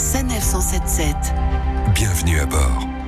Sanef 177. Bienvenue à bord.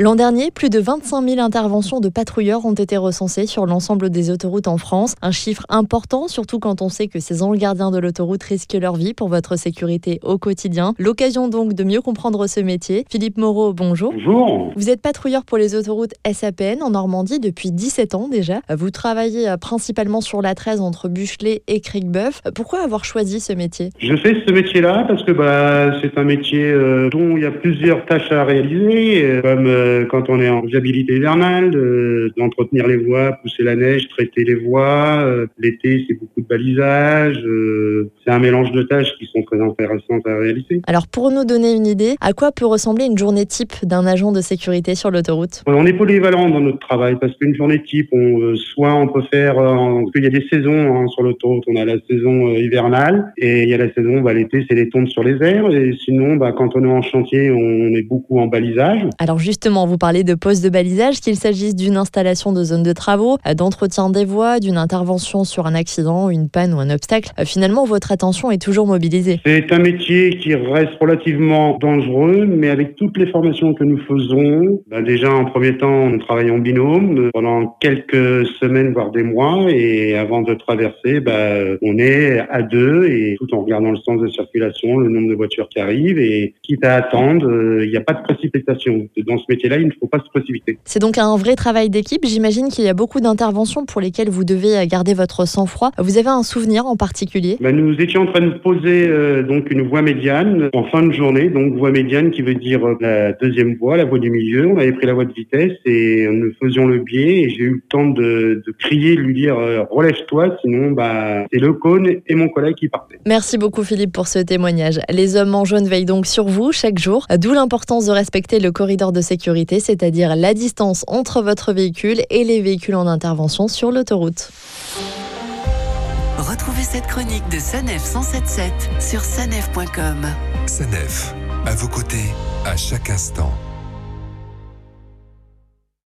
L'an dernier, plus de 25 000 interventions de patrouilleurs ont été recensées sur l'ensemble des autoroutes en France. Un chiffre important, surtout quand on sait que ces anges gardiens de l'autoroute risquent leur vie pour votre sécurité au quotidien. L'occasion donc de mieux comprendre ce métier. Philippe Moreau, bonjour. Bonjour. Vous êtes patrouilleur pour les autoroutes SAPN en Normandie depuis 17 ans déjà. Vous travaillez euh, principalement sur la 13 entre Buchelet et Cricbeuf. Pourquoi avoir choisi ce métier? Je fais ce métier-là parce que bah, c'est un métier euh, dont il y a plusieurs tâches à réaliser, euh, comme euh, quand on est en viabilité hivernale, de- d'entretenir les voies, pousser la neige, traiter les voies. Euh, L'été, c'est beaucoup de balisage. euh, c'est un mélange de tâches qui sont très intéressantes à réaliser. Alors pour nous donner une idée, à quoi peut ressembler une journée type d'un agent de sécurité sur l'autoroute? On est polyvalent dans notre travail parce qu'une journée type, on, euh, soit on peut faire, euh, parce qu'il y a des saisons hein, sur l'autoroute, on a la saison euh, hivernale et il y a la saison, bah, l'été, c'est les tombes sur les airs et sinon, bah, quand on est en chantier, on est beaucoup en balisage. Alors justement, vous parlez de poste de balisage, qu'il s'agisse d'une installation de zone de travaux, euh, d'entretien des voies, d'une intervention sur un accident, une panne ou un obstacle. Euh, Finalement, votre attention est toujours mobilisée. C'est un métier qui reste relativement dangereux, mais avec toutes les formations que nous faisons, bah, déjà en premier temps, on travaille en binôme pendant quelques semaines, voire des mois, et avant de traverser, bah, on est à deux, et tout en regardant le sens de circulation, le nombre de voitures qui arrivent, et quitte à attendre, euh, il n'y a pas de précipitation. Dans ce métier-là, il ne faut pas se précipiter. C'est donc un vrai travail d'équipe. J'imagine qu'il y a beaucoup d'interventions pour lesquelles vous devez euh, garder votre sang-froid. Vous avez un souvenir en particulier? Bah, nous étions en train de poser euh, donc une voie médiane en fin de journée, donc voie médiane qui veut dire euh, la deuxième voie, la voie du milieu. On avait pris la voie de vitesse et nous faisions le biais et j'ai eu le temps de, de crier, de lui dire euh, relève-toi, sinon bah c'est le cône et mon collègue qui partaient. Merci beaucoup Philippe pour ce témoignage. Les hommes en jaune veillent donc sur vous chaque jour, d'où l'importance de respecter le corridor de sécurité, c'est-à-dire la distance entre votre véhicule et les véhicules en intervention sur l'autoroute. Retrouvez cette chronique de Sanef 177 sur sanef.com. Sanef, à vos côtés, à chaque instant.